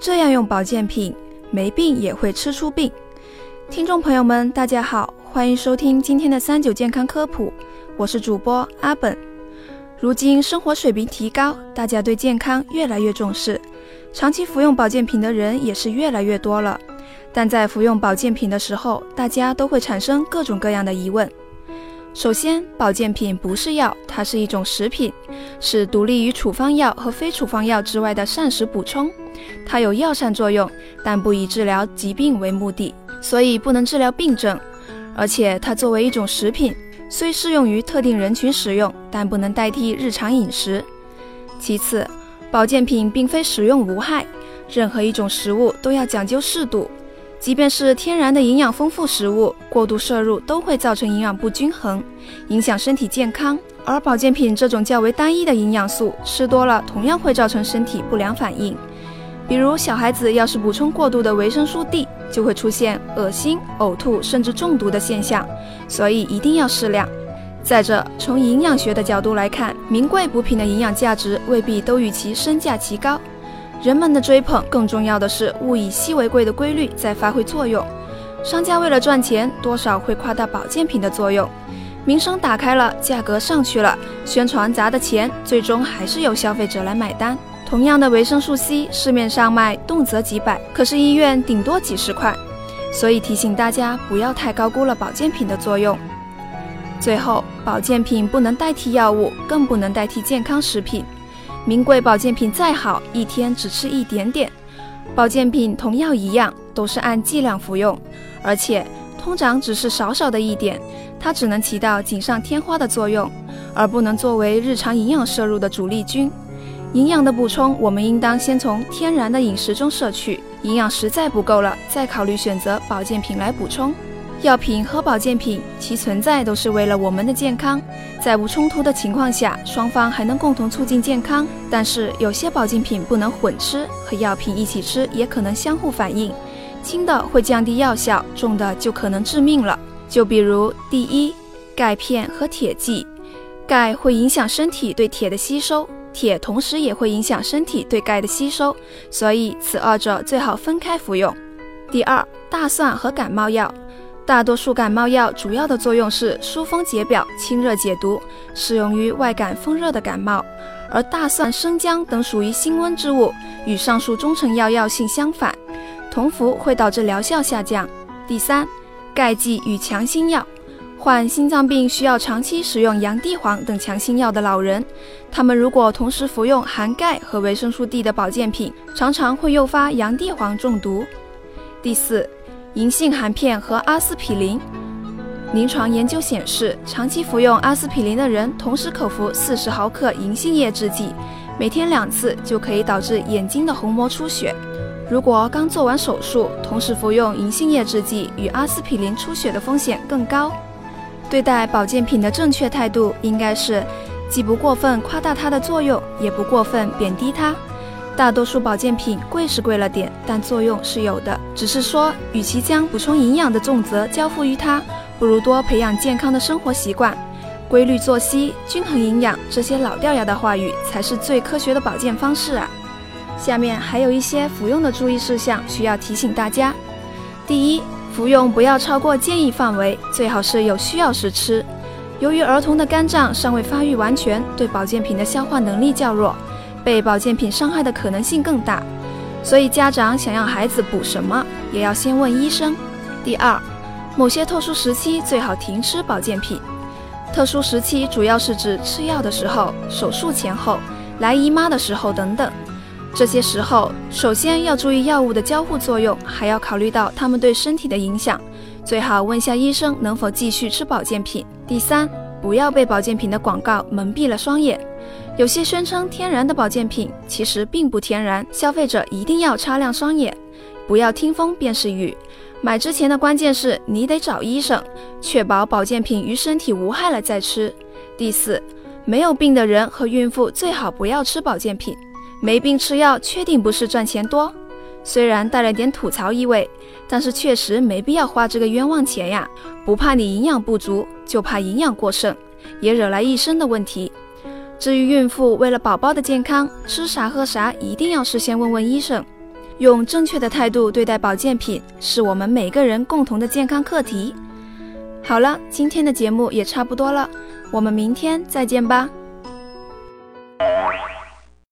这样用保健品，没病也会吃出病。听众朋友们，大家好，欢迎收听今天的三九健康科普，我是主播阿本。如今生活水平提高，大家对健康越来越重视，长期服用保健品的人也是越来越多了。但在服用保健品的时候，大家都会产生各种各样的疑问。首先，保健品不是药，它是一种食品，是独立于处方药和非处方药之外的膳食补充。它有药膳作用，但不以治疗疾病为目的，所以不能治疗病症。而且，它作为一种食品，虽适用于特定人群使用，但不能代替日常饮食。其次，保健品并非食用无害，任何一种食物都要讲究适度。即便是天然的营养丰富食物，过度摄入都会造成营养不均衡，影响身体健康。而保健品这种较为单一的营养素，吃多了同样会造成身体不良反应。比如小孩子要是补充过度的维生素 D，就会出现恶心、呕吐甚至中毒的现象。所以一定要适量。再者，从营养学的角度来看，名贵补品的营养价值未必都与其身价齐高。人们的追捧，更重要的是物以稀为贵的规律在发挥作用。商家为了赚钱，多少会夸大保健品的作用。名声打开了，价格上去了，宣传砸的钱，最终还是由消费者来买单。同样的维生素 C，市面上卖动辄几百，可是医院顶多几十块。所以提醒大家，不要太高估了保健品的作用。最后，保健品不能代替药物，更不能代替健康食品。名贵保健品再好，一天只吃一点点。保健品同药一样，都是按剂量服用，而且通常只是少少的一点，它只能起到锦上添花的作用，而不能作为日常营养摄入的主力军。营养的补充，我们应当先从天然的饮食中摄取，营养实在不够了，再考虑选择保健品来补充。药品和保健品，其存在都是为了我们的健康，在无冲突的情况下，双方还能共同促进健康。但是有些保健品不能混吃，和药品一起吃也可能相互反应，轻的会降低药效，重的就可能致命了。就比如第一，钙片和铁剂，钙会影响身体对铁的吸收，铁同时也会影响身体对钙的吸收，所以此二者最好分开服用。第二，大蒜和感冒药。大多数感冒药主要的作用是疏风解表、清热解毒，适用于外感风热的感冒。而大蒜、生姜等属于辛温之物，与上述中成药药性相反，同服会导致疗效下降。第三，钙剂与强心药，患心脏病需要长期使用洋地黄等强心药的老人，他们如果同时服用含钙和维生素 D 的保健品，常常会诱发洋地黄中毒。第四。银杏含片和阿司匹林，临床研究显示，长期服用阿司匹林的人，同时口服四十毫克银杏叶制剂，每天两次，就可以导致眼睛的虹膜出血。如果刚做完手术，同时服用银杏叶制剂与阿司匹林，出血的风险更高。对待保健品的正确态度，应该是既不过分夸大它的作用，也不过分贬低它。大多数保健品贵是贵了点，但作用是有的。只是说，与其将补充营养的重责交付于它，不如多培养健康的生活习惯，规律作息、均衡营养。这些老掉牙的话语，才是最科学的保健方式啊！下面还有一些服用的注意事项需要提醒大家：第一，服用不要超过建议范围，最好是有需要时吃。由于儿童的肝脏尚未发育完全，对保健品的消化能力较弱。被保健品伤害的可能性更大，所以家长想要孩子补什么，也要先问医生。第二，某些特殊时期最好停吃保健品。特殊时期主要是指吃药的时候、手术前后、来姨妈的时候等等。这些时候，首先要注意药物的交互作用，还要考虑到它们对身体的影响，最好问下医生能否继续吃保健品。第三，不要被保健品的广告蒙蔽了双眼。有些宣称天然的保健品其实并不天然，消费者一定要擦亮双眼，不要听风便是雨。买之前的关键是你得找医生，确保保健品与身体无害了再吃。第四，没有病的人和孕妇最好不要吃保健品。没病吃药确定不是赚钱多，虽然带了点吐槽意味，但是确实没必要花这个冤枉钱呀。不怕你营养不足，就怕营养过剩，也惹来一身的问题。至于孕妇为了宝宝的健康，吃啥喝啥，一定要事先问问医生。用正确的态度对待保健品，是我们每个人共同的健康课题。好了，今天的节目也差不多了，我们明天再见吧。